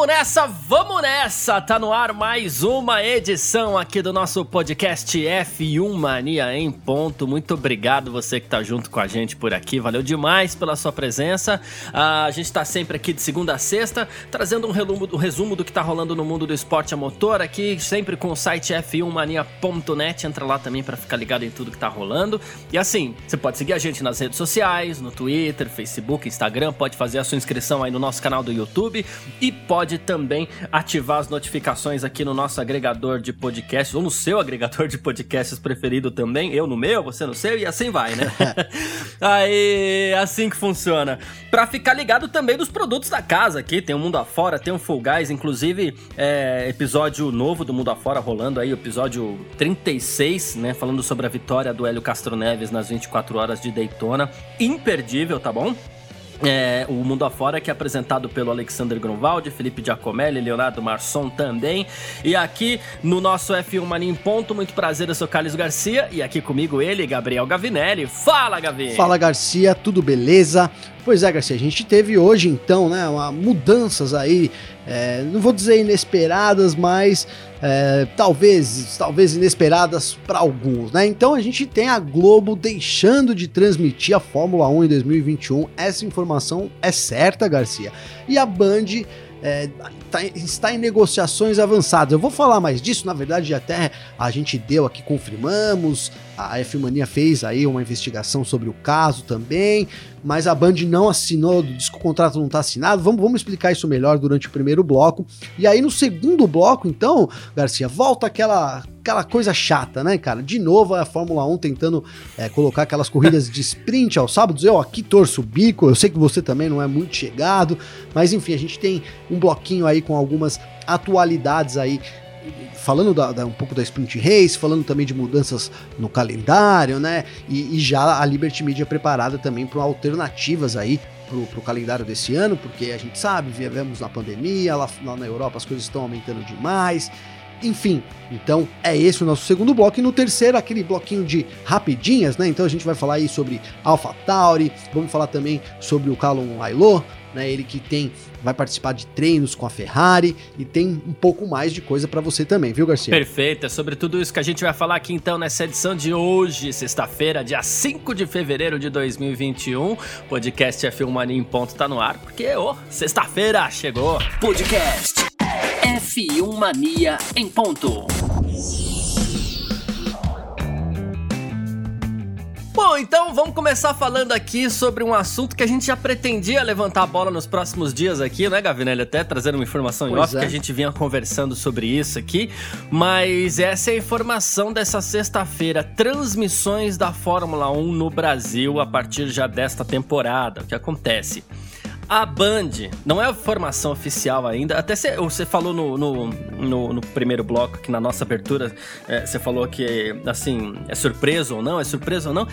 vamos nessa, vamos nessa! Tá no ar mais uma edição aqui do nosso podcast F1 Mania em ponto. Muito obrigado você que tá junto com a gente por aqui. Valeu demais pela sua presença. Ah, a gente tá sempre aqui de segunda a sexta, trazendo um resumo, um resumo do que tá rolando no mundo do esporte a motor aqui, sempre com o site f1mania.net. Entra lá também para ficar ligado em tudo que tá rolando. E assim, você pode seguir a gente nas redes sociais, no Twitter, Facebook, Instagram, pode fazer a sua inscrição aí no nosso canal do YouTube e pode também ativar as notificações aqui no nosso agregador de podcasts, ou no seu agregador de podcasts preferido também. Eu no meu, você no seu, e assim vai, né? Aí, assim que funciona. Pra ficar ligado também dos produtos da casa aqui, tem o Mundo Afora, tem o Full Guys, inclusive é, episódio novo do Mundo Afora rolando aí, episódio 36, né? Falando sobre a vitória do Hélio Castro Neves nas 24 horas de Daytona. Imperdível, tá bom? É, o Mundo Afora, que é apresentado pelo Alexander Grunwald, Felipe Giacomelli, Leonardo Marçom também. E aqui no nosso F1 Mania em Ponto, muito prazer, eu sou Carlos Garcia. E aqui comigo ele, Gabriel Gavinelli. Fala, Gavi! Fala, Garcia, tudo beleza? Pois é, Garcia, a gente teve hoje então, né, uma, mudanças aí, é, não vou dizer inesperadas, mas é, talvez, talvez inesperadas para alguns, né? Então a gente tem a Globo deixando de transmitir a Fórmula 1 em 2021. Essa informação é certa, Garcia. E a Band é, tá, está em negociações avançadas. Eu vou falar mais disso, na verdade, até a gente deu aqui, confirmamos, a F Mania fez aí uma investigação sobre o caso também, mas a Band não assinou, diz que o contrato não está assinado. Vamos, vamos explicar isso melhor durante o primeiro bloco. E aí no segundo bloco, então, Garcia, volta aquela aquela coisa chata, né, cara? De novo a Fórmula 1 tentando é, colocar aquelas corridas de sprint aos sábados. Eu aqui torço o bico, eu sei que você também não é muito chegado, mas enfim, a gente tem um bloquinho aí com algumas atualidades aí falando da, da, um pouco da Sprint Race, falando também de mudanças no calendário, né? E, e já a Liberty Media preparada também para alternativas aí pro, pro calendário desse ano, porque a gente sabe, vivemos na pandemia, lá, lá na Europa as coisas estão aumentando demais. Enfim, então é esse o nosso segundo bloco. E no terceiro, aquele bloquinho de rapidinhas, né? Então a gente vai falar aí sobre AlphaTauri, vamos falar também sobre o Callum Ailot, né? Ele que tem vai participar de treinos com a Ferrari e tem um pouco mais de coisa para você também, viu, Garcia? Perfeito, é sobre tudo isso que a gente vai falar aqui então nessa edição de hoje, sexta-feira, dia 5 de fevereiro de 2021. Podcast F1 Mania em ponto tá no ar, porque ô, oh, sexta-feira chegou. Podcast F1 Mania em ponto. Bom, então vamos começar falando aqui sobre um assunto que a gente já pretendia levantar a bola nos próximos dias aqui, né, Gavinelli? Até trazendo uma informação em off, é. que a gente vinha conversando sobre isso aqui. Mas essa é a informação dessa sexta-feira: transmissões da Fórmula 1 no Brasil a partir já desta temporada. O que acontece? A Band, não é a formação oficial ainda, até você falou no, no, no, no, primeiro bloco, que na nossa abertura, é, você falou que, assim, é surpresa ou não, é surpresa ou não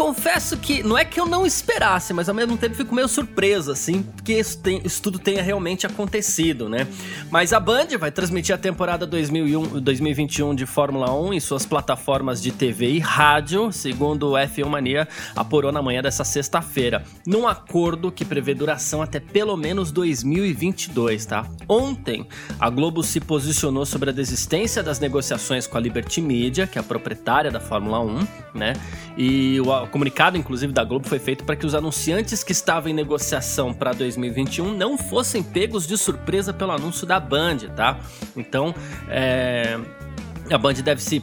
confesso que não é que eu não esperasse, mas ao mesmo tempo fico meio surpreso, assim, porque isso, tem, isso tudo tenha realmente acontecido, né? Mas a Band vai transmitir a temporada 2001, 2021 de Fórmula 1 em suas plataformas de TV e rádio, segundo o F1 Mania apurou na manhã dessa sexta-feira, num acordo que prevê duração até pelo menos 2022, tá? Ontem, a Globo se posicionou sobre a desistência das negociações com a Liberty Media, que é a proprietária da Fórmula 1, né? E o comunicado, inclusive, da Globo foi feito para que os anunciantes que estavam em negociação para 2021 não fossem pegos de surpresa pelo anúncio da Band, tá? Então, é, a Band deve se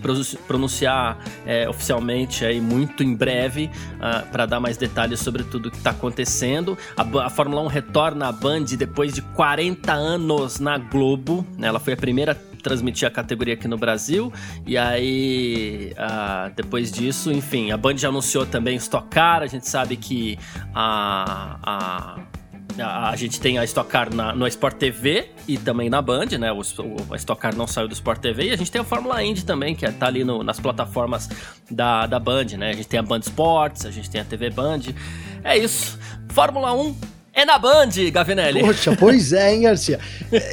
pronunciar é, oficialmente aí muito em breve uh, ah, para dar mais detalhes sobre tudo que está acontecendo. A, a, Fórmula 1 retorna à Band depois de 40 anos na Globo. Né? Ela foi a primeira transmitir a categoria aqui no Brasil. E aí, uh, depois disso, enfim, a Band já anunciou também Stock Car. A gente sabe que a, a a, a, gente tem a Stock Car na, no Sport TV e também na Band, né? O, o, a Stock Car não saiu do Sport TV. E a gente tem a Fórmula Indy também, que é, tá ali no, nas plataformas da, da Band, né? A gente tem a Band Sports, a gente tem a TV Band. É isso. Fórmula 1 é na Band, Gavinelli. Poxa, pois é, hein, Garcia?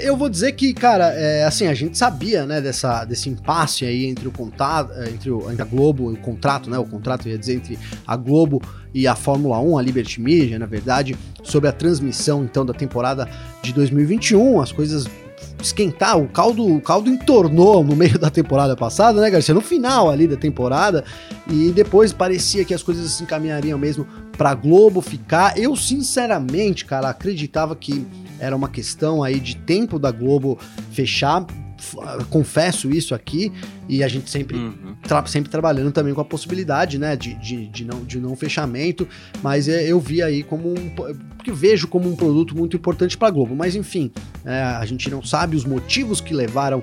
Eu vou dizer que, cara, é, assim, a gente sabia, né, dessa, desse impasse aí entre o contato, é, entre, entre a Globo e o contrato, né, o contrato, ia dizer, entre a Globo e a Fórmula 1, a Liberty Media, na verdade, sobre a transmissão, então, da temporada de 2021, as coisas esquentar, o caldo, o caldo entornou no meio da temporada passada, né, Garcia? No final ali da temporada, e depois parecia que as coisas se encaminhariam mesmo pra Globo ficar. Eu, sinceramente, cara, acreditava que era uma questão aí de tempo da Globo fechar. Confesso isso aqui, e a gente sempre, uhum. tra sempre trabalhando também com a possibilidade, né, de, de, de, não, de não fechamento, mas é, eu vi aí como um. que vejo como um produto muito importante para a Globo. Mas enfim, é, a gente não sabe os motivos que levaram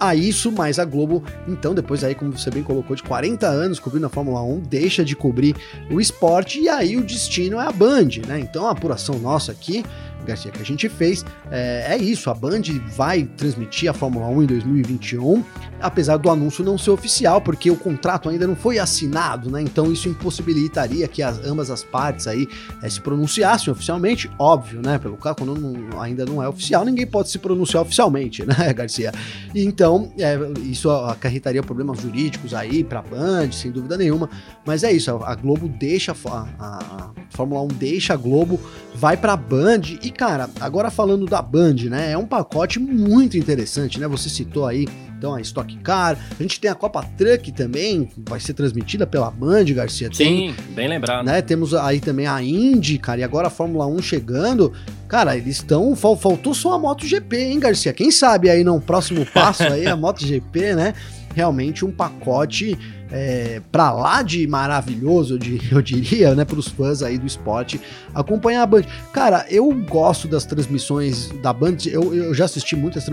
a isso, mas a Globo, então, depois aí, como você bem colocou, de 40 anos cobrindo a Fórmula 1, deixa de cobrir o esporte e aí o destino é a Band, né? Então a apuração nossa aqui Garcia, que a gente fez. É, é, isso, a Band vai transmitir a Fórmula 1 em 2021, apesar do anúncio não ser oficial, porque o contrato ainda não foi assinado, né? Então isso impossibilitaria que as, ambas as partes aí é, se pronunciassem oficialmente, óbvio, né? Pelo caso, quando não, ainda não é oficial, ninguém pode se pronunciar oficialmente, né, Garcia? E então, é, isso acarretaria problemas jurídicos aí pra Band, sem dúvida nenhuma, mas é isso, a, a Globo deixa, a, a, a Fórmula 1 deixa a Globo, vai pra Band e cara, agora falando da Band, né? É um pacote muito interessante, né? Você citou aí então a Stock Car, a gente tem a Copa Truck também, vai ser transmitida pela Band, Garcia. Sim, bem lembrado. Né? Temos aí também a Indy, cara, e agora a Fórmula 1 chegando. Cara, eles estão. Faltou só a MotoGP, hein, Garcia? Quem sabe aí no próximo passo aí, a MotoGP, né? Realmente um pacote é, pra lá de maravilhoso, diria, eu diria, né, pros fãs aí do esporte acompanhar a Band. Cara, eu gosto das transmissões da Band, eu, eu já assisti muitas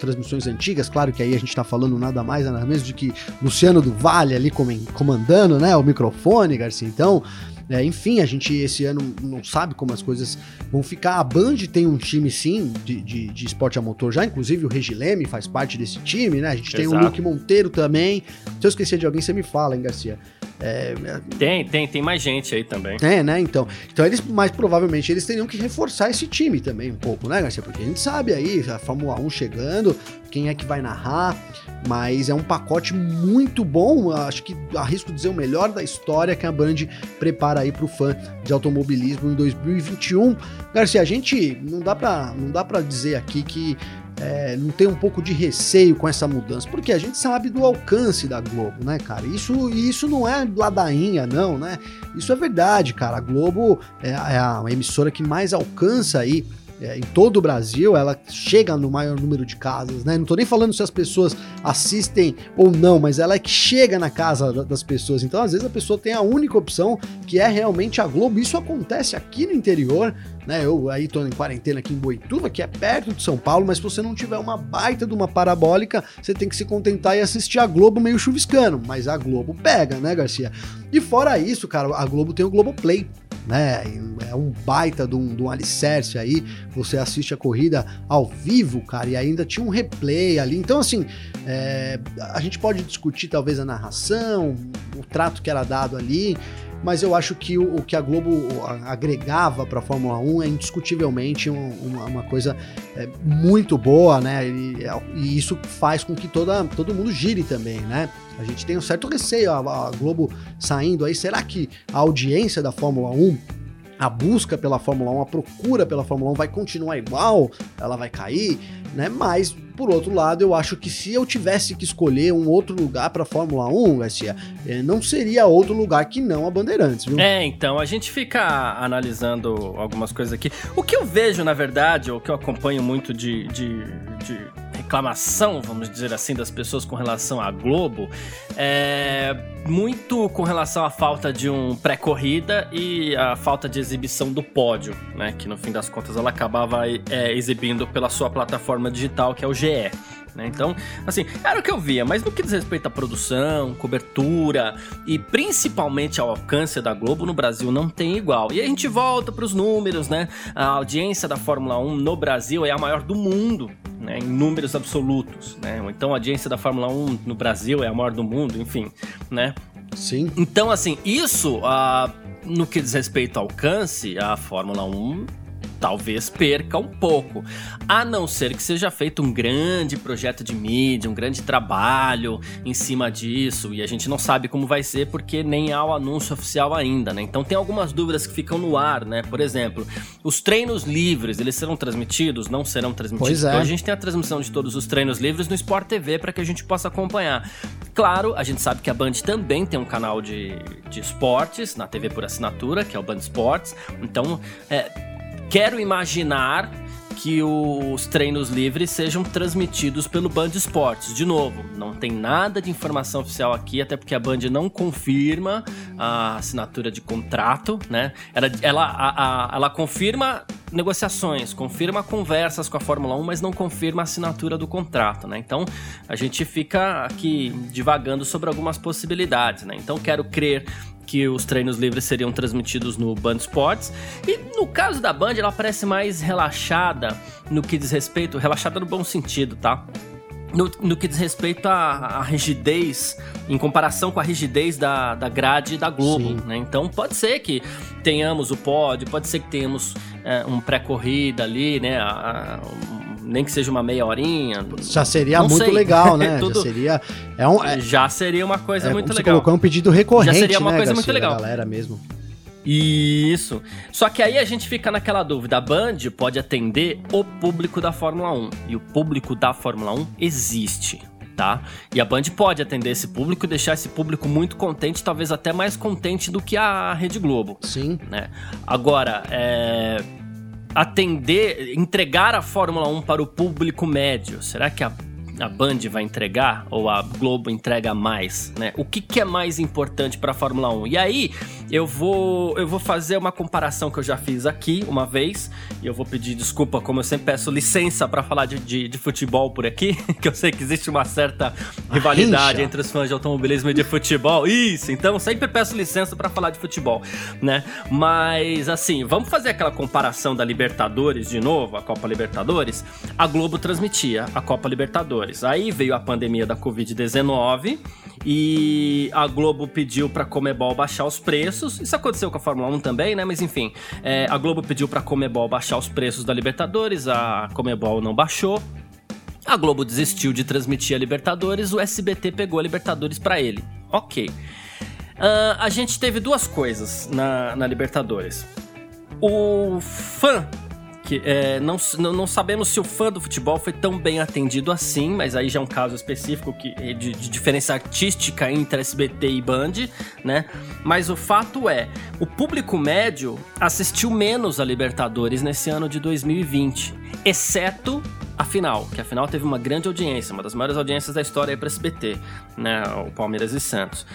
transmissões antigas, claro que aí a gente tá falando nada mais, nada menos de que Luciano do Vale ali comandando, né, o microfone, Garcia, então é, enfim, a gente esse ano não sabe como as coisas vão ficar. A Band tem um time, sim, de, de, de esporte a motor já, inclusive o Regileme faz parte desse time, né? A gente Exato. tem o Luke Monteiro também. Se eu esquecer de alguém, você me fala, hein, Garcia? É, tem, tem, tem mais gente aí também. É, né? Então, então eles, mais provavelmente, eles teriam que reforçar esse time também um pouco, né, Garcia? Porque a gente sabe aí, a Fórmula 1 chegando, quem é que vai narrar, mas é um pacote muito bom, acho que arrisco dizer o melhor da história que a Band prepara aí para o fã de automobilismo em 2021. Garcia, a gente não dá para não dá para dizer aqui que é, não tem um pouco de receio com essa mudança, porque a gente sabe do alcance da Globo, né, cara? Isso, isso não é ladainha, não, né? Isso é verdade, cara. A Globo é, é a emissora que mais alcança aí é, em todo o Brasil, ela chega no maior número de casas, né? Não tô nem falando se as pessoas assistem ou não, mas ela é que chega na casa das pessoas. Então, às vezes, a pessoa tem a única opção que é realmente a Globo. Isso acontece aqui no interior, né? Eu aí tô em quarentena aqui em Boituva, que é perto de São Paulo, mas se você não tiver uma baita de uma parabólica, você tem que se contentar e assistir a Globo meio chuviscando. Mas a Globo pega, né, Garcia? E fora isso, cara, a Globo tem o Globo Play né? É um baita de um, de um alicerce aí. Você assiste a corrida ao vivo, cara, e ainda tinha um replay ali. Então, assim, é, a gente pode discutir talvez a narração, o trato que era dado ali mas eu acho que o, o que a Globo agregava para a Fórmula 1 é indiscutivelmente um, uma, uma, coisa é, muito boa, né? E, e, isso faz com que toda, todo mundo gire também, né? A gente tem um certo receio, a, a Globo saindo aí, será que a audiência da Fórmula 1 a busca pela Fórmula 1, a procura pela Fórmula 1 vai continuar igual, ela vai cair, né? Mas por outro lado, eu acho que se eu tivesse que escolher um outro lugar para Fórmula 1, Garcia, eh, não seria outro lugar que não a Bandeirantes, viu? É, então, a gente fica analisando algumas coisas aqui. O que eu vejo, na verdade, ou que eu acompanho muito de, de, de reclamação, vamos dizer assim, das pessoas com relação à Globo, é muito com relação à falta de um pré-corrida e a falta de exibição do pódio, né? Que no fim das contas ela acabava é, exibindo pela sua plataforma digital, que é o GE. Né? Então, assim, era o que eu via, mas no que diz respeito à produção, cobertura e principalmente ao alcance da Globo no Brasil não tem igual. E a gente volta para os números, né? A audiência da Fórmula 1 no Brasil é a maior do mundo, né? Em números absolutos, né? Então a audiência da Fórmula 1 no Brasil é a maior do mundo, enfim, né? Sim. Então, assim, isso, uh, no que diz respeito ao alcance, a Fórmula 1 talvez perca um pouco. A não ser que seja feito um grande projeto de mídia, um grande trabalho em cima disso, e a gente não sabe como vai ser porque nem há o anúncio oficial ainda, né? Então tem algumas dúvidas que ficam no ar, né? Por exemplo, os treinos livres, eles serão transmitidos? Não serão transmitidos? Pois é. Então a gente tem a transmissão de todos os treinos livres no Sport TV para que a gente possa acompanhar. Claro, a gente sabe que a Band também tem um canal de, de esportes na TV por assinatura, que é o Band Esportes. Então, é, quero imaginar que os treinos livres sejam transmitidos pelo Band Esportes. De novo, não tem nada de informação oficial aqui, até porque a Band não confirma a assinatura de contrato, né? Ela, ela, a, a, ela confirma negociações, confirma conversas com a Fórmula 1, mas não confirma a assinatura do contrato, né? Então a gente fica aqui divagando sobre algumas possibilidades, né? Então quero crer que os treinos livres seriam transmitidos no Band Sports. E no caso da Band, ela parece mais relaxada no que diz respeito, relaxada no bom sentido, tá? No, no, que diz respeito à, à, rigidez, em comparação com a rigidez da, da grade da Globo, né? Então pode ser que tenhamos o pódio, pode ser que tenhamos é, um pré-corrida ali, né? A, a, nem que seja uma meia horinha. Já seria muito sei. legal, né? Tudo... Já seria. É um, é, já seria uma coisa é, muito legal. Você colocou um pedido recorrente. Já seria uma né, coisa Garcia, muito legal. galera mesmo. Isso. Só que aí a gente fica naquela dúvida: a Band pode atender o público da Fórmula 1. E o público da Fórmula 1 existe. Tá? E a Band pode atender esse público e deixar esse público muito contente, talvez até mais contente do que a Rede Globo. Sim. Né? Agora, é atender, entregar a Fórmula 1 para o público médio? Será que a a Band vai entregar ou a Globo entrega mais, né? O que, que é mais importante para a Fórmula 1? E aí eu vou eu vou fazer uma comparação que eu já fiz aqui uma vez e eu vou pedir desculpa, como eu sempre peço licença para falar de, de, de, futebol por aqui, que eu sei que existe uma certa rivalidade entre os fãs de automobilismo e de futebol. Isso, então sempre peço licença para falar de futebol, né? Mas assim, vamos fazer aquela comparação da Libertadores de novo, a Copa Libertadores. A Globo transmitia a Copa Libertadores Aí veio a pandemia da Covid-19 e a Globo pediu para Comebol baixar os preços. Isso aconteceu com a Fórmula 1 também, né? Mas enfim, é, a Globo pediu para Comebol baixar os preços da Libertadores, a Comebol não baixou. A Globo desistiu de transmitir a Libertadores, o SBT pegou a Libertadores para ele. Ok. Uh, a gente teve duas coisas na, na Libertadores. O fã é, não, não sabemos se o fã do futebol foi tão bem atendido assim, mas aí já é um caso específico que, de, de diferença artística entre SBT e Band, né? Mas o fato é, o público médio assistiu menos a Libertadores nesse ano de 2020, exceto a final, que a final teve uma grande audiência, uma das maiores audiências da história para SBT, né? O Palmeiras e Santos.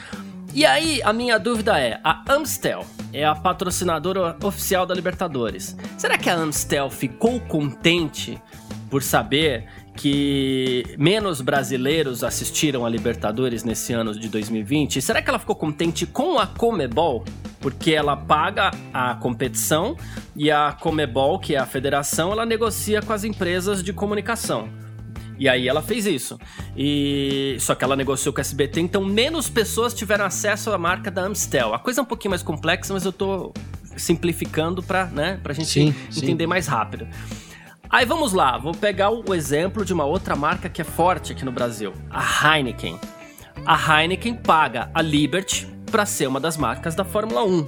E aí, a minha dúvida é: a Amstel é a patrocinadora oficial da Libertadores. Será que a Amstel ficou contente por saber que menos brasileiros assistiram a Libertadores nesse ano de 2020? Será que ela ficou contente com a Comebol? Porque ela paga a competição e a Comebol, que é a federação, ela negocia com as empresas de comunicação. E aí ela fez isso. E só que ela negociou com a SBT, então menos pessoas tiveram acesso à marca da Amstel. A coisa é um pouquinho mais complexa, mas eu tô simplificando para, né, pra gente sim, entender sim. mais rápido. Aí vamos lá, vou pegar o exemplo de uma outra marca que é forte aqui no Brasil, a Heineken. A Heineken paga a Liberty para ser uma das marcas da Fórmula 1.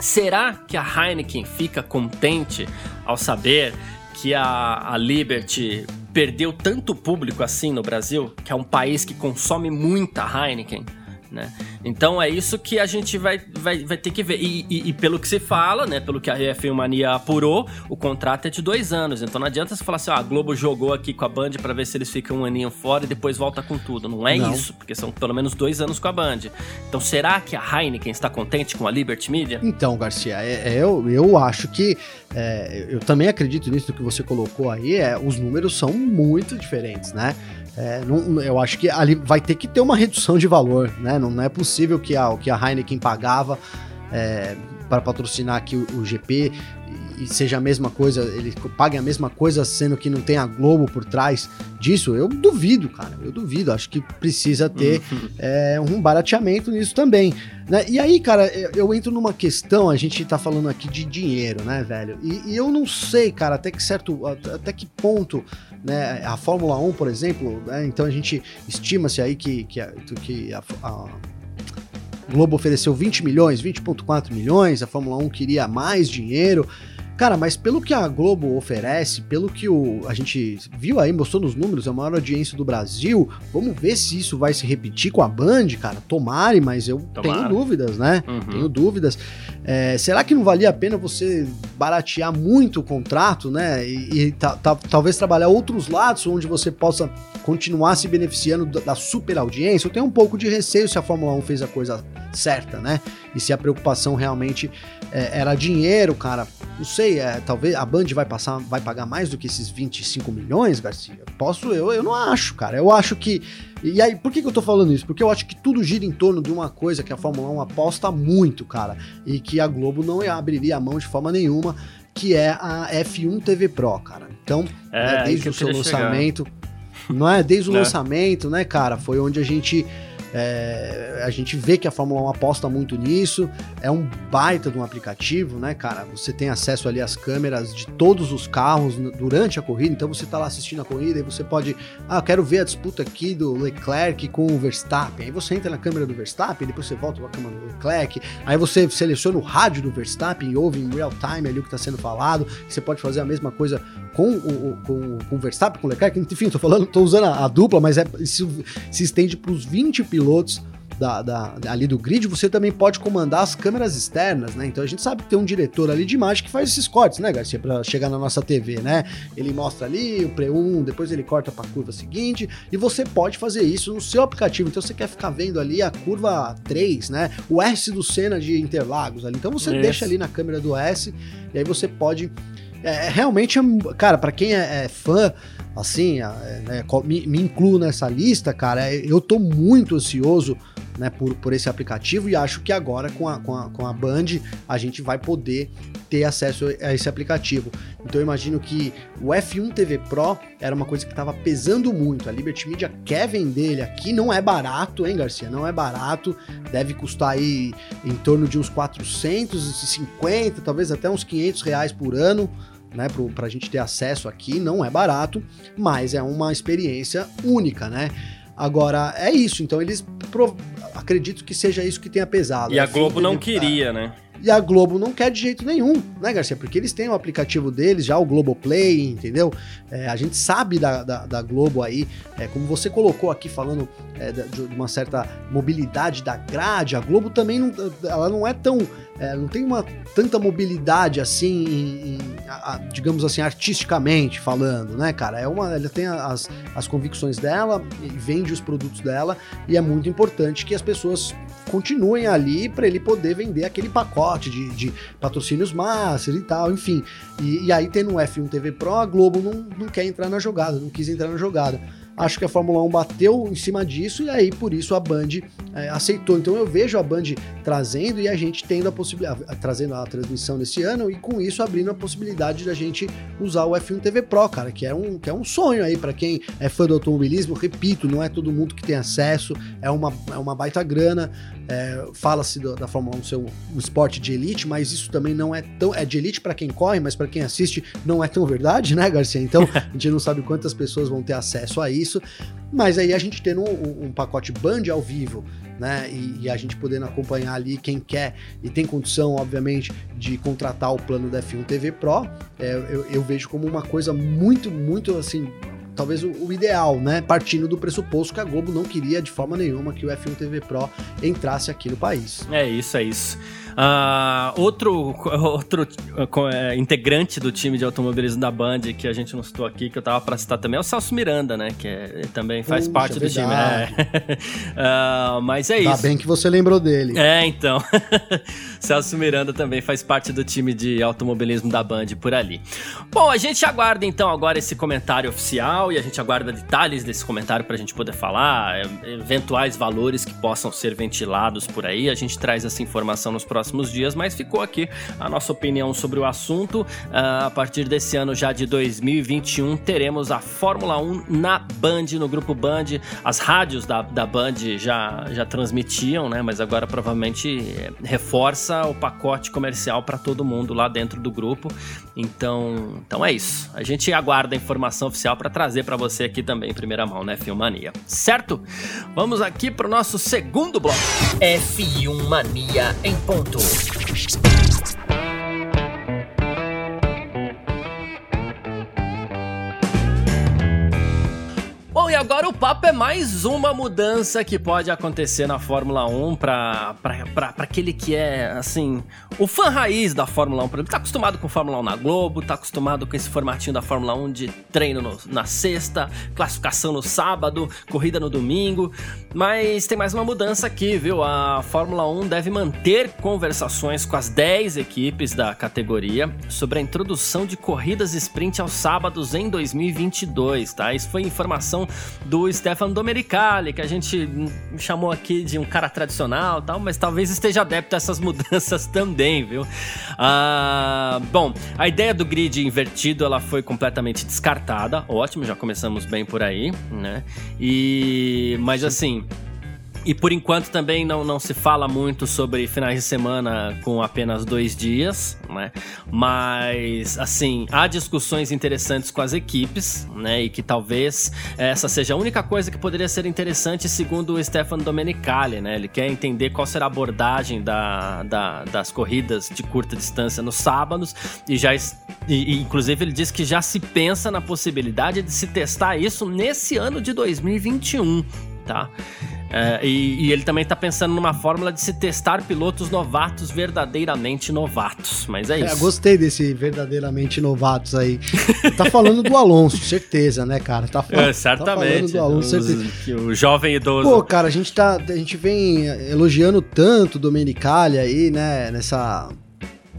Será que a Heineken fica contente ao saber que a, a Liberty perdeu tanto público assim no Brasil, que é um país que consome muita Heineken, né? Então é isso que a gente vai, vai, vai ter que ver. E, e, e, pelo que se fala, né? Pelo que a F1 Mania apurou, o contrato é de dois anos. Então não adianta você falar assim, ó, a Globo jogou aqui com a Band para ver se eles ficam um aninho fora e depois volta com tudo. Não é não. isso, porque são pelo menos dois anos com a Band. Então será que a Heineken está contente com a Liberty Media? Então, Garcia, é, é, eu, eu acho que. É, eu também acredito nisso que você colocou aí. É, os números são muito diferentes, né? É, não, eu acho que ali vai ter que ter uma redução de valor, né? Não, não é possível que a, que a Heineken pagava é, para patrocinar aqui o, o, GP e seja a mesma coisa, ele pague a mesma coisa, sendo que não tem a Globo por trás disso. Eu duvido, cara, eu duvido. Acho que precisa ter uhum. é, um barateamento nisso também. Né? E aí, cara, eu entro numa questão, a gente tá falando aqui de dinheiro, né, velho? E, e eu não sei, cara, até que certo, até que ponto né? A Fórmula 1, por exemplo, né? então a gente estima-se aí que, que, a, que a, a Globo ofereceu 20 milhões, 20,4 milhões, a Fórmula 1 queria mais dinheiro. Cara, mas pelo que a Globo oferece, pelo que o, a gente viu aí, mostrou nos números, é a maior audiência do Brasil, vamos ver se isso vai se repetir com a Band, cara. Tomare, mas eu Tomara. tenho dúvidas, né? Uhum. Tenho dúvidas. É, será que não valia a pena você baratear muito o contrato, né? E, e talvez trabalhar outros lados onde você possa continuar se beneficiando da, da super audiência? Eu tenho um pouco de receio se a Fórmula 1 fez a coisa certa, né? E se a preocupação realmente é, era dinheiro, cara. Não sei, é, talvez a Band vai passar, vai pagar mais do que esses 25 milhões, Garcia? Posso, eu, eu não acho, cara. Eu acho que. E aí, por que, que eu tô falando isso? Porque eu acho que tudo gira em torno de uma coisa que a Fórmula 1 aposta muito, cara. E que a Globo não abriria a mão de forma nenhuma, que é a F1 TV Pro, cara. Então, é, né, desde o seu lançamento. Chegar. Não é? Desde o né? lançamento, né, cara? Foi onde a gente é, a gente vê que a Fórmula 1 aposta muito nisso. É um baita de um aplicativo, né, cara? Você tem acesso ali às câmeras de todos os carros durante a corrida. Então você tá lá assistindo a corrida e você pode. Ah, quero ver a disputa aqui do Leclerc com o Verstappen. Aí você entra na câmera do Verstappen, depois você volta para a câmera do Leclerc. Aí você seleciona o rádio do Verstappen e ouve em real time ali o que está sendo falado. Você pode fazer a mesma coisa com o, com, com o Verstappen, com o Leclerc. Enfim, tô falando, tô usando a, a dupla, mas é, isso se estende para os 20 pilotos pilotos da, da, ali do grid, você também pode comandar as câmeras externas, né? Então a gente sabe que tem um diretor ali de imagem que faz esses cortes, né, Garcia, para chegar na nossa TV, né? Ele mostra ali o pre-1, depois ele corta para a curva seguinte, e você pode fazer isso no seu aplicativo. Então você quer ficar vendo ali a curva 3, né? O S do Senna de Interlagos ali. Então você deixa ali na câmera do S e aí você pode é, realmente, cara, para quem é, é, fã assim, é, né, me, me incluo nessa lista, cara, é, eu tô muito ansioso né, por, por esse aplicativo e acho que agora com a, com, a, com a Band a gente vai poder ter acesso a esse aplicativo. Então eu imagino que o F1 TV Pro era uma coisa que estava pesando muito. A Liberty Media quer vender ele aqui, não é barato, hein, Garcia? Não é barato, deve custar aí em torno de uns 450, talvez até uns 500 reais por ano né, para a gente ter acesso aqui, não é barato, mas é uma experiência única, né? Agora, é isso, então eles pro... acredito que seja isso que tenha pesado. E a Globo não queria, né? E a Globo não quer de jeito nenhum, né, Garcia? Porque eles têm o aplicativo deles, já o Globoplay, entendeu? É, a gente sabe da, da, da Globo aí, é, como você colocou aqui falando é, de uma certa mobilidade da grade, a Globo também não, ela não é tão. É, não tem uma tanta mobilidade assim, em, em, a, digamos assim, artisticamente falando, né, cara? É uma, ela tem as, as convicções dela vende os produtos dela, e é muito importante que as pessoas continuem ali para ele poder vender aquele pacote de, de patrocínios master e tal, enfim. E, e aí tendo o F1 TV Pro, a Globo não, não quer entrar na jogada, não quis entrar na jogada. Acho que a Fórmula 1 bateu em cima disso e aí por isso a Band é, aceitou. Então eu vejo a Band trazendo e a gente tendo a possibilidade, trazendo a transmissão nesse ano e com isso abrindo a possibilidade da gente usar o F1 TV Pro, cara, que é um, que é um sonho aí para quem é fã do automobilismo. Repito, não é todo mundo que tem acesso, é uma, é uma baita grana. É, Fala-se da Fórmula 1 ser um, um, esporte de elite, mas isso também não é tão. É de elite para quem corre, mas para quem assiste não é tão verdade, né, Garcia? Então a gente não sabe quantas pessoas vão ter acesso a isso. Mas aí a gente tendo um, um pacote Band ao vivo, né? E, e, a gente podendo acompanhar ali quem quer e tem condição, obviamente, de contratar o plano da F1 TV Pro, é, eu, eu vejo como uma coisa muito, muito assim talvez o, ideal, né? Partindo do pressuposto que a Globo não queria de forma nenhuma que o F1 TV Pro entrasse aqui no país. É isso, é isso. Uh, outro outro uh, integrante do time de automobilismo da Band que a gente não citou aqui, que eu tava pra citar também, é o Celso Miranda, né? Que é, também faz Puxa, parte do time. É. uh, mas é isso. Tá bem que você lembrou dele. É, então. Celso Miranda também faz parte do time de automobilismo da Band por ali. Bom, a gente aguarda então agora esse comentário oficial e a gente aguarda detalhes desse comentário pra gente poder falar, eventuais valores que possam ser ventilados por aí. A gente traz essa informação nos próximos próximos dias, mas ficou aqui a nossa opinião sobre o assunto. Uh, a partir desse ano já de 2021, teremos a Fórmula 1 na Band, no grupo Band. As rádios da, da Band já, já transmitiam, né? Mas agora provavelmente eh, reforça o pacote comercial para todo mundo lá dentro do grupo. Então, então é isso. A gente aguarda a informação oficial para trazer para você aqui também em primeira mão, né, Filmania? Certo? Vamos aqui para o nosso segundo bloco. F1 Mania em ponto. Bom, agora o papo é mais uma mudança que pode acontecer na Fórmula 1 para aquele que é, assim, o fã raiz da Fórmula 1. Por exemplo, tá acostumado com Fórmula 1 na Globo, tá acostumado com esse formatinho da Fórmula 1 de treino no, na sexta, classificação no sábado, corrida no domingo. Mas tem mais uma mudança aqui, viu? A Fórmula 1 deve manter conversações com as 10 equipes da categoria sobre a introdução de corridas sprint aos sábados em 2022, tá? Isso foi informação do Stefano Domenicali, que a gente chamou aqui de um cara tradicional tal, mas talvez esteja adepto a essas mudanças também, viu? Ah, bom, a ideia do grid invertido ela foi completamente descartada. Ótimo, já começamos bem por aí, né? E mas assim, e por enquanto também não, não se fala muito sobre finais de semana com apenas dois dias, né? Mas, assim, há discussões interessantes com as equipes, né? E que talvez essa seja a única coisa que poderia ser interessante, segundo o Stefano Domenicali, né? Ele quer entender qual será a abordagem da, da, das corridas de curta distância nos sábados e já. E, inclusive, ele diz que já se pensa na possibilidade de se testar isso nesse ano de 2021, tá? É, e, e, ele também está pensando numa fórmula de se testar pilotos novatos verdadeiramente novatos. Mas é, é isso. É, gostei desse verdadeiramente novatos aí. tá falando do Alonso, certeza, né, cara? Tá, é, certamente. Tá falando do Alonso, Os, certeza. O jovem idoso. Pô, cara, a gente, tá, a gente vem elogiando tanto o Domenicali aí, né, nessa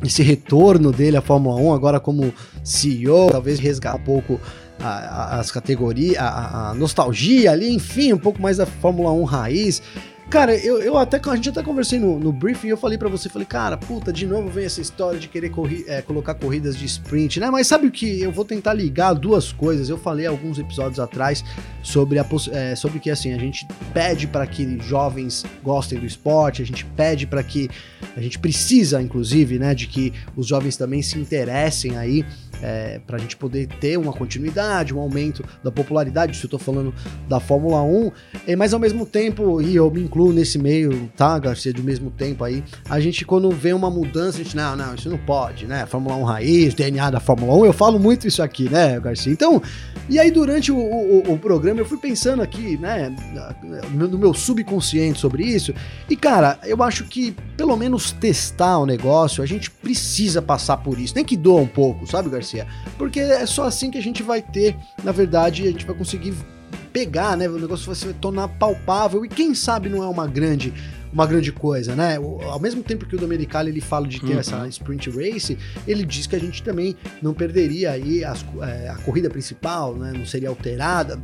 esse retorno dele à Fórmula 1 agora como CEO, talvez resgatar um pouco a, as categorias, a, a, nostalgia ali, enfim, um pouco mais da Fórmula 1 raiz. Cara, eu, eu até, a gente até conversei no, no briefing, eu falei para você, falei, cara, puta, de novo vem essa história de querer corri é, colocar corridas de sprint, né? Mas sabe o que? Eu vou tentar ligar duas coisas. Eu falei alguns episódios atrás sobre, a, é, sobre que, assim, a gente pede para que jovens gostem do esporte, a gente pede para que, a gente precisa, inclusive, né, de que os jovens também se interessem aí é, para a gente poder ter uma continuidade, um aumento da popularidade, se eu estou falando da Fórmula 1, é, mas ao mesmo tempo, e eu me incluo nesse meio, tá, Garcia, do mesmo tempo aí, a gente quando vê uma mudança, a gente, não, não, isso não pode, né, Fórmula 1 raiz, DNA da Fórmula 1, eu falo muito isso aqui, né, Garcia, então, e aí durante o, o, o programa eu fui pensando aqui, né, no meu subconsciente sobre isso, e cara, eu acho que pelo menos testar o negócio, a gente precisa passar por isso, nem que doa um pouco, sabe, Garcia? Porque é só assim que a gente vai ter, na verdade, a gente vai conseguir pegar, né? O negócio vai se tornar palpável e quem sabe não é uma grande uma grande coisa, né? Ao mesmo tempo que o Domenicali ele fala de ter uhum. essa sprint race, ele diz que a gente também não perderia aí as, é, a corrida principal, né? Não seria alterada.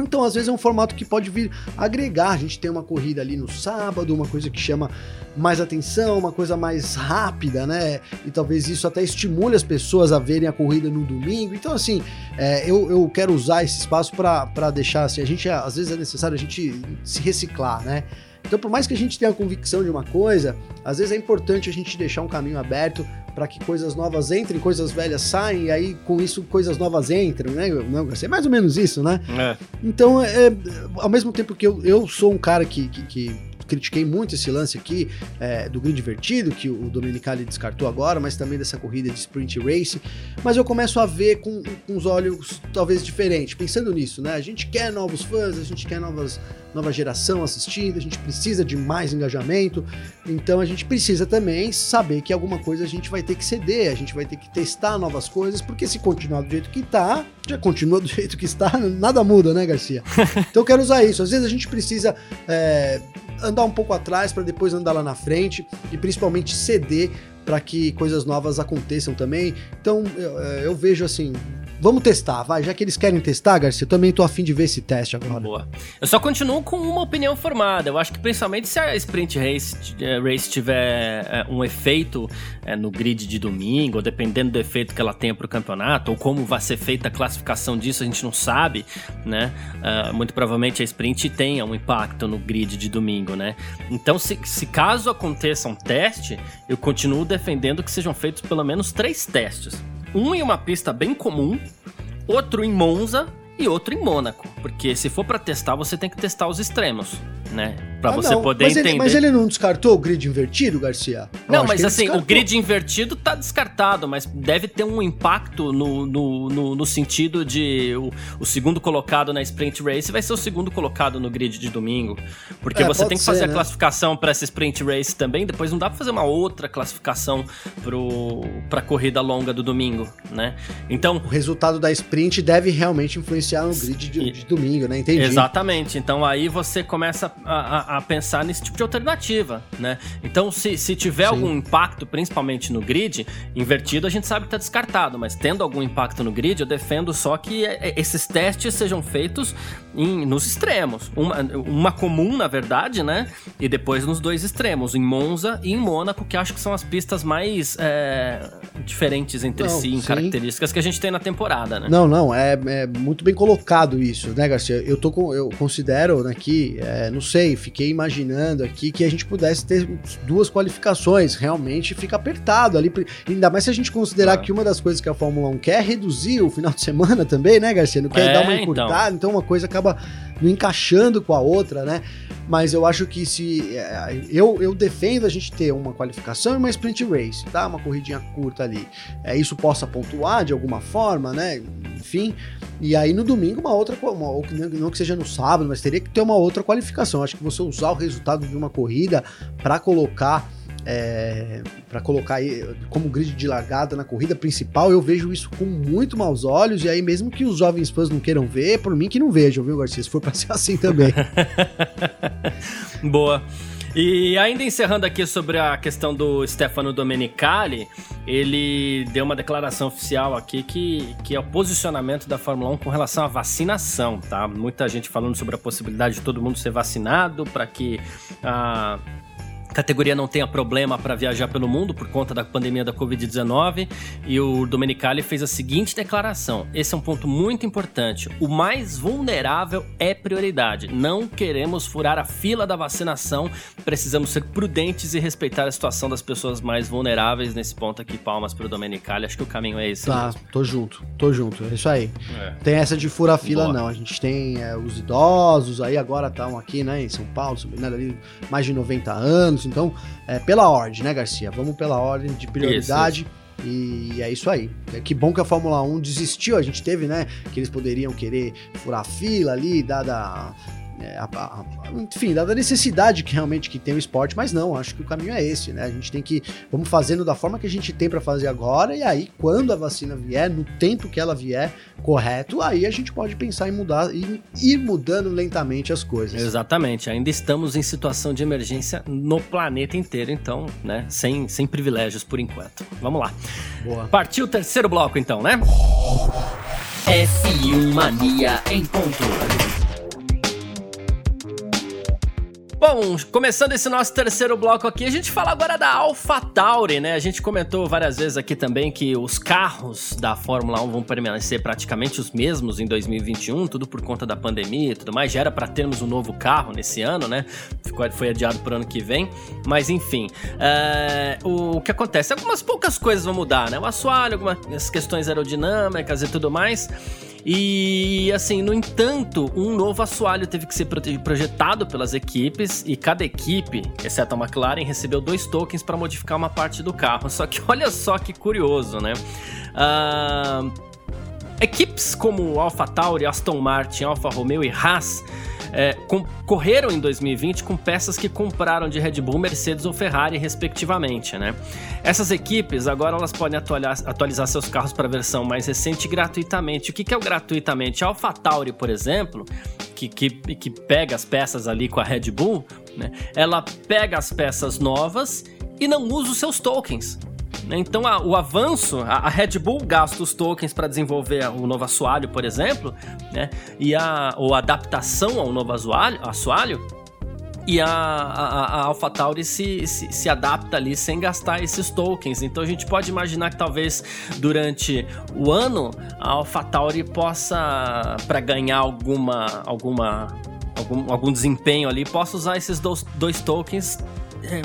Então, às vezes é um formato que pode vir agregar. A gente tem uma corrida ali no sábado, uma coisa que chama mais atenção, uma coisa mais rápida, né? E talvez isso até estimule as pessoas a verem a corrida no domingo. Então, assim, é, eu, eu quero usar esse espaço para deixar assim, a gente, às vezes é necessário a gente se reciclar, né? Então, por mais que a gente tenha a convicção de uma coisa, às vezes é importante a gente deixar um caminho aberto para que coisas novas entrem, coisas velhas saem, e aí com isso coisas novas entram, né? Não, é mais ou menos isso, né? É. Então, é, ao mesmo tempo que eu, eu sou um cara que, que, que critiquei muito esse lance aqui é, do grid invertido, que o Domenicali descartou agora, mas também dessa corrida de sprint race. Mas eu começo a ver com, com os olhos talvez diferentes, pensando nisso, né? A gente quer novos fãs, a gente quer novas, nova geração assistindo, a gente precisa de mais engajamento, então a gente precisa também saber que alguma coisa a gente vai ter que ceder, a gente vai ter que testar novas coisas, porque se continuar do jeito que tá, já continua do jeito que está, nada muda, né, Garcia? Então eu quero usar isso. Às vezes a gente precisa é, andar um pouco atrás para depois andar lá na frente e principalmente ceder para que coisas novas aconteçam também. Então eu, é, eu vejo assim, Vamos testar, vai. Já que eles querem testar, Garcia, eu também tô afim de ver esse teste agora. Boa. Eu só continuo com uma opinião formada. Eu acho que principalmente se a Sprint Race, eh, race tiver é, um efeito é, no grid de domingo, dependendo do efeito que ela tenha pro campeonato, ou como vai ser feita a classificação disso, a gente não sabe, né? Uh, muito provavelmente a Sprint tenha um impacto no grid de domingo, né? Então, se, se caso aconteça um teste, eu continuo defendendo que sejam feitos pelo menos três testes um em uma pista bem comum, outro em Monza e outro em Mônaco. Porque se for para testar, você tem que testar os extremos né? Pra ah, você não. poder mas entender. Ele, mas ele não descartou o grid invertido, Garcia? Eu não, mas assim, descartou. o grid invertido tá descartado, mas deve ter um impacto no, no, no, no sentido de o, o, segundo colocado na Sprint Race vai ser o segundo colocado no grid de domingo. Porque é, você tem que fazer a né? classificação para essa Sprint Race também, depois não dá pra fazer uma outra classificação pro, pra corrida longa do domingo, né? Então. O resultado da sprint deve realmente influenciar no grid de, de domingo, né? Entendi. Exatamente. Então aí você começa a, a, pensar nesse tipo de alternativa, né? Então, se, se tiver Sim. algum impacto, principalmente no grid, invertido a gente sabe que está descartado, mas tendo algum impacto no grid, eu defendo só que é, é, esses testes sejam feitos em, nos extremos. Uma, uma comum, na verdade, né? E depois nos dois extremos, em Monza e em Mônaco, que acho que são as pistas mais é, diferentes entre não, si, em sim. características que a gente tem na temporada, né? Não, não, é, é muito bem colocado isso, né, Garcia? Eu, tô com, eu considero aqui, é, no sei, fiquei imaginando aqui que a gente pudesse ter duas qualificações. Realmente fica apertado ali. Ainda mais se a gente considerar ah. que uma das coisas que a Fórmula 1 quer é reduzir o final de semana também, né, Garcia? Não quer é, dar uma encurtada, então. então uma coisa acaba não encaixando com a outra, né? Mas eu acho que se. É, eu, eu defendo a gente ter uma qualificação e uma sprint race, tá? Uma corridinha curta ali. É, isso possa pontuar de alguma forma, né? Enfim. E aí no domingo uma outra. Uma, não que seja no sábado, mas teria que ter uma outra qualificação. Acho que você usar o resultado de uma corrida para colocar é, para colocar como grid de largada na corrida principal, eu vejo isso com muito maus olhos, e aí mesmo que os jovens fãs não queiram ver, por mim que não vejam, viu, Garcia? Se for pra ser assim também. Boa. E ainda encerrando aqui sobre a questão do Stefano Domenicali, ele deu uma declaração oficial aqui que, que é o posicionamento da Fórmula 1 com relação à vacinação, tá? Muita gente falando sobre a possibilidade de todo mundo ser vacinado para que a categoria não tenha problema para viajar pelo mundo por conta da pandemia da Covid-19 e o Domenicali fez a seguinte declaração: esse é um ponto muito importante. O mais vulnerável é prioridade. Não queremos furar a fila da vacinação, precisamos ser prudentes e respeitar a situação das pessoas mais vulneráveis nesse ponto aqui. Palmas para o Domenicali. Acho que o caminho é esse. Tá, mesmo. tô junto, tô junto. É isso aí. É. Tem essa de furar a fila, Boa. não. A gente tem é, os idosos, aí agora estão aqui, né, em São Paulo, ali mais de 90 anos anos. Então, é, pela ordem, né, Garcia? Vamos pela ordem de prioridade. Isso. E é isso aí. É que bom que a Fórmula 1 desistiu. A gente teve, né? Que eles poderiam querer furar a fila ali, dada é, a, a, enfim, dada a necessidade que realmente que tem o esporte, mas não, acho que o caminho é esse, né? A gente tem que, vamos fazendo da forma que a gente tem para fazer agora, e aí, quando a vacina vier, no tempo que ela vier, correto, aí a gente pode pensar em mudar e ir mudando lentamente as coisas. Exatamente, ainda estamos em situação de emergência no planeta inteiro, então, né, sem, sem privilégios por enquanto. Vamos lá. Boa. Partiu o terceiro bloco, então, né? F1 Mania em ponto. Bom, começando esse nosso terceiro bloco aqui, a gente fala agora da AlphaTauri, né? A gente comentou várias vezes aqui também que os carros da Fórmula 1 vão permanecer praticamente os mesmos em 2021, tudo por conta da pandemia e tudo mais. Já era para termos um novo carro nesse ano, né? Ficou, foi adiado para ano que vem. Mas enfim, é, o, o, que acontece? Algumas poucas coisas vão mudar, né? O assoalho, algumas questões aerodinâmicas e tudo mais. E assim, no entanto, um novo assoalho teve que ser projetado pelas equipes e cada equipe, exceto a McLaren, recebeu dois tokens para modificar uma parte do carro. Só que olha só que curioso, né? Uh, equipes como AlphaTauri, Aston Martin, Alfa Romeo e Haas é, correram em 2020 com peças que compraram de Red Bull, Mercedes ou Ferrari, respectivamente. Né? Essas equipes agora elas podem atualizar, atualizar seus carros para a versão mais recente gratuitamente. O que, que é o gratuitamente? A AlphaTauri, por exemplo, que, que, que pega as peças ali com a Red Bull, né? ela pega as peças novas e não usa os seus tokens. Né? Então, a, o avanço, a, a, Red Bull gasta os tokens para desenvolver o novo assoalho, por exemplo, né? e a, ou adaptação ao novo assoalho, assoalho e a, a, a AlphaTauri se, se, se, adapta ali sem gastar esses tokens. Então a gente pode imaginar que talvez durante o ano a AlphaTauri possa, para ganhar alguma, alguma, algum, algum desempenho ali, possa usar esses dois, dois tokens. É,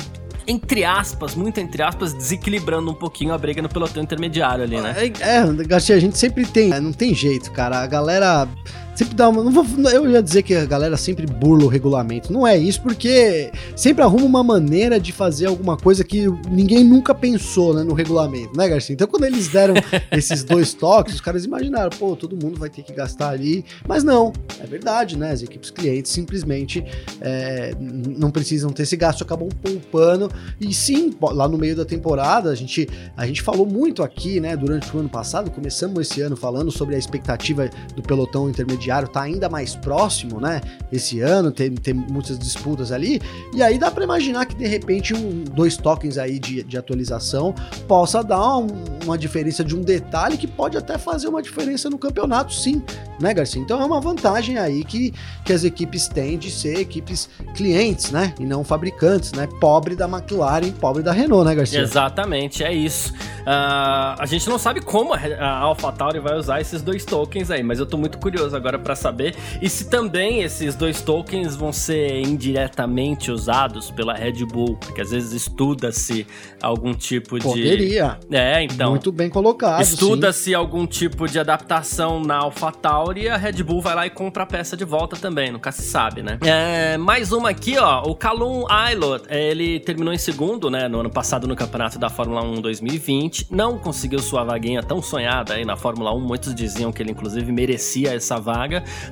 entre aspas, muito entre aspas, desequilibrando um pouquinho a briga no pelotão intermediário ali, né? É, é Garcia, a gente sempre tem, não tem jeito, cara. A galera sempre dá uma. Não vou, eu ia dizer que a galera sempre burla o regulamento. Não é isso, porque sempre arruma uma maneira de fazer alguma coisa que ninguém nunca pensou né, no regulamento, né, Garcia? Então, quando eles deram esses dois toques, os caras imaginaram, pô, todo mundo vai ter que gastar ali. Mas não, é verdade, né? As equipes clientes simplesmente é, não precisam ter esse gasto, acabam poupando. E sim, lá no meio da temporada, a gente, a gente falou muito aqui, né, durante o ano passado, começamos esse ano falando sobre a expectativa do pelotão intermediário intermediário tá ainda mais próximo, né? Esse ano tem, tem muitas disputas ali, e aí dá para imaginar que de repente um, dois tokens aí de, de atualização possa dar um, uma diferença de um detalhe que pode até fazer uma diferença no campeonato, sim, né, Garcia? Então é uma vantagem aí que, que as equipes têm de ser equipes clientes, né? E não fabricantes, né? Pobre da McLaren, pobre da Renault, né, Garcia? Exatamente, é isso. Uh, a gente não sabe como a AlphaTauri vai usar esses dois tokens aí, mas eu tô muito curioso agora para saber. E se também esses dois tokens vão ser indiretamente usados pela Red Bull, porque às vezes estuda-se algum tipo de. Poderia. É, então. Muito bem colocado. Estuda-se algum tipo de adaptação na AlphaTauri e a Red Bull vai lá e compra a peça de volta também, nunca se sabe, né? É, mais uma aqui, ó. O Calum Aylot, ele terminou em segundo, né, no ano passado no campeonato da Fórmula 1 2020 não conseguiu sua vaguinha tão sonhada aí na Fórmula 1. Muitos diziam que ele, inclusive, merecia essa vaga,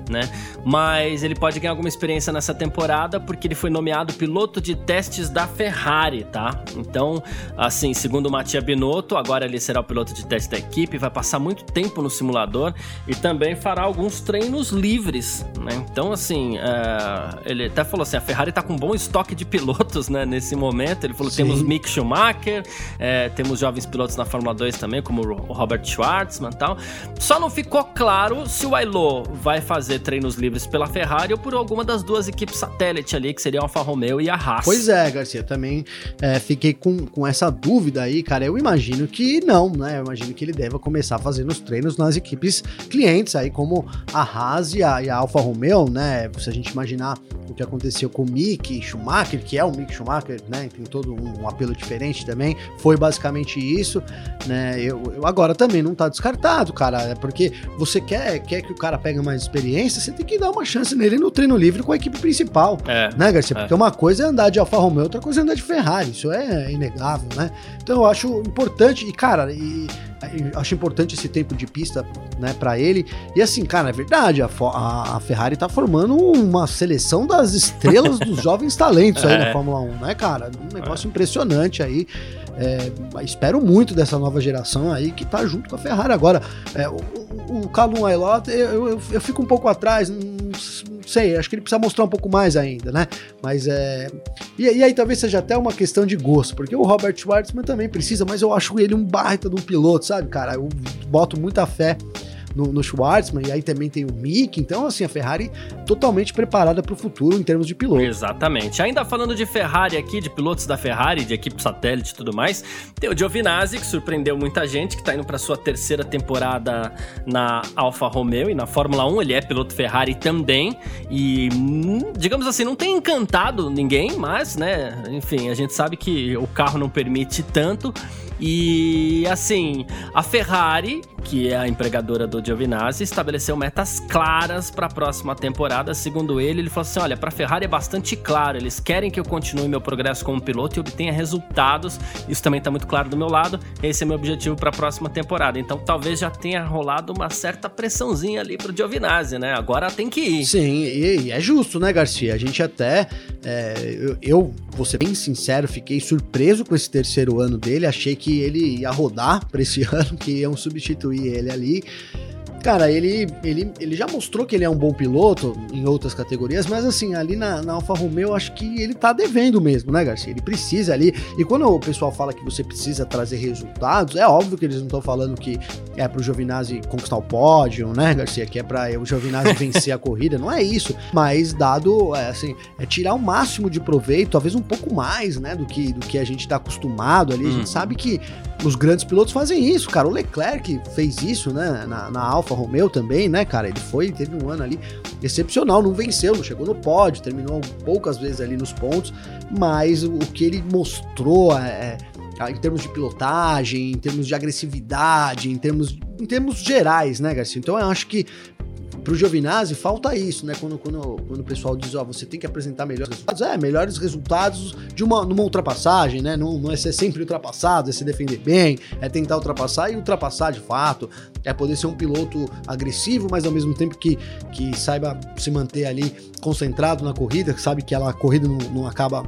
né? Mas ele pode ganhar alguma experiência nessa temporada porque ele foi nomeado piloto de testes da Ferrari, tá? Então, assim, segundo o Mattia Binotto, agora ele será o piloto de teste da equipe, vai passar muito tempo no simulador e também fará alguns treinos livres, né? Então, assim, uh, ele até falou assim: a Ferrari tá com um bom estoque de pilotos, né? Nesse momento, ele falou: Sim. temos Mick Schumacher, é, temos jovens pilotos pilotos na Fórmula 2 também, como o Robert Schwartzman e tal. Só não ficou claro se o Ailô vai fazer treinos livres pela Ferrari ou por alguma das duas equipes satélite ali, que seriam a Alfa Romeo e a Haas. Pois é, Garcia, também é, fiquei com, com essa dúvida aí, cara. Eu imagino que não, né? Eu imagino que ele deva começar fazendo os treinos nas equipes clientes aí, como a Haas e a, e a Alfa Romeo, né? Se a gente imaginar o que aconteceu com o Mick Schumacher, que é o Mick Schumacher, né? Tem todo um, um apelo diferente também. Foi basicamente isso né? Eu, eu, agora também não tá descartado, cara, é porque você quer, quer que o cara pegue mais experiência, você tem que dar uma chance nele no treino livre com a equipe principal, é, né, Garcia? É. Porque uma coisa é andar de Alfa Romeo, outra coisa é andar de Ferrari, isso é inegável, né? Então eu acho importante, e cara, e acho importante esse tempo de pista, né, para ele. E assim, cara, é verdade, a, a, Ferrari tá formando uma seleção das estrelas dos jovens talentos aí é. na Fórmula 1, né, cara? Um negócio é. impressionante aí. É, espero muito dessa nova geração aí que tá junto com a Ferrari. Agora, é, o, o Calum Aylot, eu, eu, eu, fico um pouco atrás, não, sei, acho que ele precisa mostrar um pouco mais ainda, né? Mas é. E, e, aí talvez seja até uma questão de gosto, porque o Robert Schwartzman também precisa, mas eu acho ele um baita de um piloto, sabe, cara? Eu boto muita fé no, no e aí também tem o Mick, então assim, a Ferrari totalmente preparada para o futuro em termos de piloto. Exatamente. Ainda falando de Ferrari aqui, de pilotos da Ferrari, de equipe satélite e tudo mais, tem o Giovinazzi, que surpreendeu muita gente, que está indo para sua terceira temporada na Alfa Romeo e na Fórmula 1, ele é piloto Ferrari também, e hum, digamos assim, não tem encantado ninguém, mas, né, enfim, a gente sabe que o carro não permite tanto, E assim, a Ferrari, que é a empregadora do Giovinazzi, estabeleceu metas claras para a próxima temporada. Segundo ele, ele falou assim: olha, para a Ferrari é bastante claro, eles querem que eu continue meu progresso como piloto e obtenha resultados. Isso também está muito claro do meu lado. Esse é meu objetivo para a próxima temporada. Então, talvez já tenha rolado uma certa pressãozinha ali pro Giovinazzi, né? Agora tem que ir. Sim, e, e é justo, né, Garcia? A gente até. É, eu, eu, vou ser bem sincero, fiquei surpreso com esse terceiro ano dele. Achei que ele ia rodar para esse ano, que iam substituir ele ali. Cara, ele, ele, ele já mostrou que ele é um bom piloto em outras categorias, mas assim, ali na, na Alfa Romeo, acho que ele tá devendo mesmo, né, Garcia? Ele precisa ali. E quando o pessoal fala que você precisa trazer resultados, é óbvio que eles não estão falando que é pro Giovinazzi conquistar o pódio, né, Garcia? Que é pra o Giovinazzi vencer a corrida. Não é isso. Mas dado, é, assim, é tirar o máximo de proveito, talvez um pouco mais, né, do que, do que a gente tá acostumado ali. Hum. A gente hum. sabe que os grandes pilotos fazem isso, cara. O Leclerc fez isso, né, na, na Alfa Romeo também, né, cara? Ele foi, teve um ano ali excepcional, não venceu, não chegou no pódio, terminou poucas vezes ali nos pontos, mas o, que ele mostrou é, é, em termos de pilotagem, em termos de agressividade, em termos, em termos gerais, né, Garcia? Então eu acho que Pro Giovinazzi falta isso, né? Quando, quando, quando o pessoal diz, ó, você tem que apresentar melhores resultados, é, melhores resultados de uma, numa ultrapassagem, né? Não, não é ser sempre ultrapassado, é se defender bem, é tentar ultrapassar e ultrapassar de fato, é poder ser um piloto agressivo, mas ao mesmo tempo que, que saiba se manter ali concentrado na corrida, que sabe que ela, a corrida não, não acaba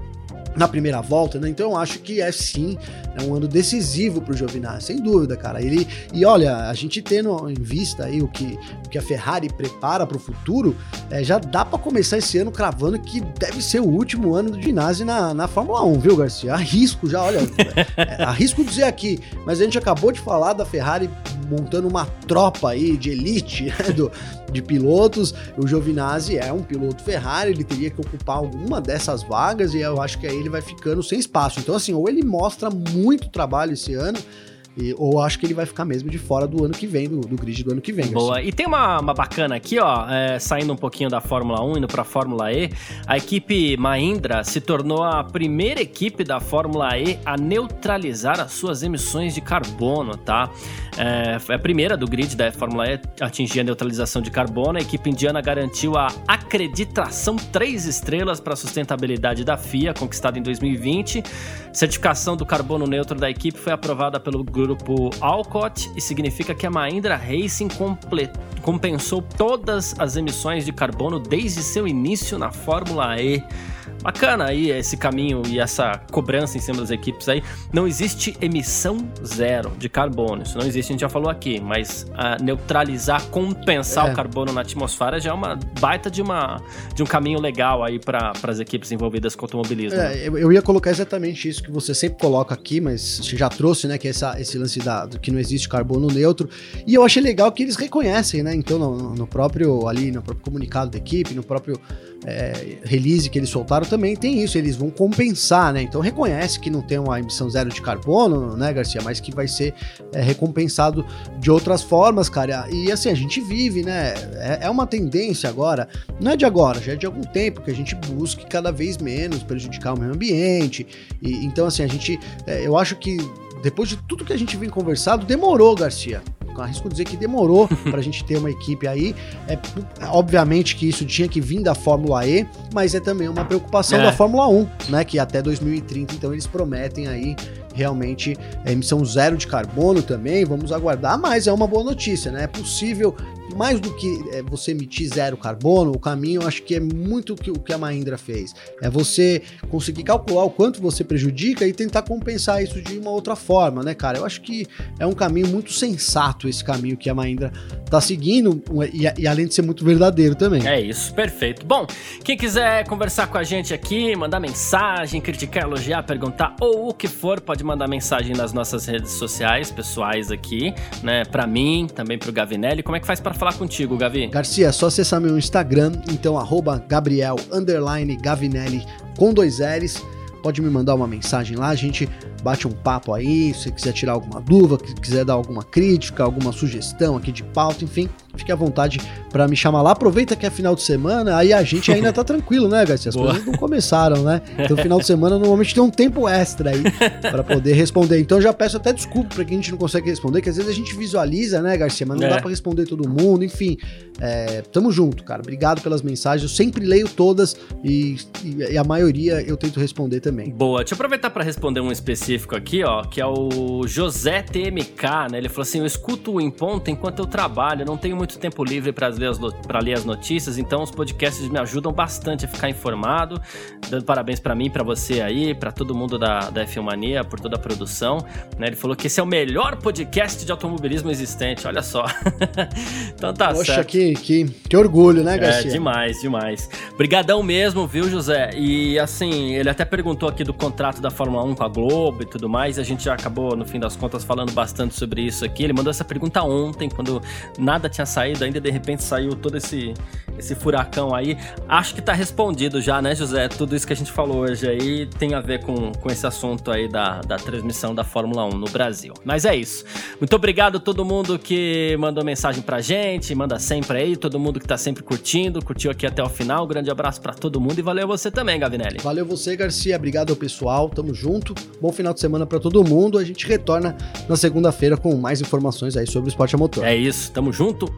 na primeira volta, né? Então eu acho que é sim é um ano decisivo para o Giovinazzi, sem dúvida, cara. Ele e olha, a gente tendo em vista aí o que, o que a Ferrari prepara para o futuro, é, já dá para começar esse ano cravando que deve ser o último ano do ginásio na, na Fórmula 1, viu, Garcia? Arrisco já, olha, é, arrisco dizer aqui, mas a gente acabou de falar da Ferrari montando uma tropa aí de elite né, do, de pilotos. O Giovinazzi é um piloto Ferrari, ele teria que ocupar alguma dessas vagas e eu acho que aí ele vai ficando sem espaço. Então, assim, ou ele mostra muito trabalho esse ano e, ou acho que ele vai ficar mesmo de fora do ano que vem, do, do grid do ano que vem. Boa. Assim. E tem uma, uma bacana aqui, ó, é, saindo um pouquinho da Fórmula 1, indo pra Fórmula E. A equipe Mahindra se tornou a primeira equipe da Fórmula E a neutralizar as suas emissões de carbono, tá? É, é a primeira do grid da Fórmula E a atingir a neutralização de carbono. A equipe indiana garantiu a acreditação 3 estrelas para a sustentabilidade da FIA, conquistada em 2020. Certificação do carbono neutro da equipe foi aprovada pelo Alcott e significa que a Mahindra Racing compensou todas as emissões de carbono desde seu início na Fórmula E. Bacana aí esse caminho e essa cobrança em cima das equipes aí. Não existe emissão zero de carbono. Isso não existe, a gente já falou aqui. Mas uh, neutralizar, compensar é. o carbono na atmosfera já é uma baita de, uma, de um caminho legal aí para as equipes envolvidas com automobilismo. É, né? eu ia colocar exatamente isso que você sempre coloca aqui, mas você já trouxe, né? Que essa, esse lance da, que não existe carbono neutro. E eu achei legal que eles reconhecem, né? Então, no, no próprio ali, no próprio comunicado da equipe, no próprio é, release que eles soltaram também tem isso, eles vão compensar, né? Então reconhece que não tem uma emissão zero de carbono, né, Garcia? Mas que vai ser é, recompensado de outras formas, cara. E assim, a gente vive, né? É, é, uma tendência agora, não é de agora, já é de algum tempo que a gente busque cada vez menos prejudicar o meio ambiente. E, então, assim, a gente. É, eu acho que depois de tudo que a gente vem conversado, demorou, Garcia arrisco dizer que demorou para a gente ter uma equipe aí. É, obviamente que isso tinha que vir da Fórmula E, mas é também uma preocupação é. da Fórmula 1, né? Que até 2030, então, eles prometem aí realmente emissão zero de carbono também. Vamos aguardar, mas é uma boa notícia, né? É possível mais do que é, você emitir zero carbono, o caminho eu acho que é muito o que, o que a Mahindra fez. É você conseguir calcular o quanto você prejudica e tentar compensar isso de uma outra forma, né, cara? Eu acho que é um caminho muito sensato esse caminho que a Mahindra tá seguindo e, e além de ser muito verdadeiro também. É isso, perfeito. Bom, quem quiser conversar com a gente aqui, mandar mensagem, criticar, elogiar, perguntar ou o que for, pode mandar mensagem nas nossas redes sociais pessoais aqui, né? Para mim, também pro Gavinelli. Como é que faz para falar contigo, Gavi? Garcia, é só acessar meu Instagram, então arroba Gabriel Gavinelli com dois L's. Pode me mandar uma mensagem lá, a gente bate um papo aí, se quiser tirar alguma dúvida, quiser dar alguma crítica, alguma sugestão aqui de pauta, enfim, fique à vontade para me chamar lá. Aproveita que é final de semana, aí a gente ainda tá tranquilo, né, Garcia? As Boa. coisas não começaram, né? Então, final de semana normalmente tem um tempo extra aí para poder responder. Então, já peço até desculpa para quem a gente não consegue responder, que às vezes a gente visualiza, né, Garcia? Mas não é. dá para responder todo mundo. Enfim, é, tamo junto, cara. Obrigado pelas mensagens. Eu sempre leio todas e, e a maioria eu tento responder também. Boa. Deixa eu aproveitar para responder um específico aqui, ó, que é o José TMK, né? Ele falou assim: Eu escuto o Em Ponto enquanto eu trabalho, não tenho muito tempo livre para ler, as, ler as notícias, então os podcasts me ajudam bastante a ficar informado. Dando parabéns para mim, para você aí, para todo mundo da, da F1 Mania, por toda a produção. Né? Ele falou que esse é o melhor podcast de automobilismo existente, olha só. então tá Poxa, certo. Que, que, que orgulho, né, é, Garcia? É, demais, demais. Brigadão mesmo, viu, José? E assim, ele até perguntou aqui do contrato da Fórmula 1 com a Globo e tudo mais, a gente já acabou, no fim das contas, falando bastante sobre isso aqui. Ele mandou essa pergunta ontem, quando nada tinha saído, ainda de repente saiu todo esse, esse furacão aí. Acho que tá respondido já, né, José? Tudo isso que a gente falou hoje aí tem a ver com, com esse assunto aí da, da transmissão da Fórmula 1 no Brasil. Mas é isso. Muito obrigado a todo mundo que mandou mensagem pra gente, manda sempre aí, todo mundo que tá sempre curtindo, curtiu aqui até o final. Um grande abraço para todo mundo e valeu você também, Gavinelli. Valeu você, Garcia. Obrigado ao pessoal. Tamo junto. Bom final de semana para todo mundo. A gente retorna na segunda-feira com mais informações aí sobre o esporte a motor. É isso. Tamo junto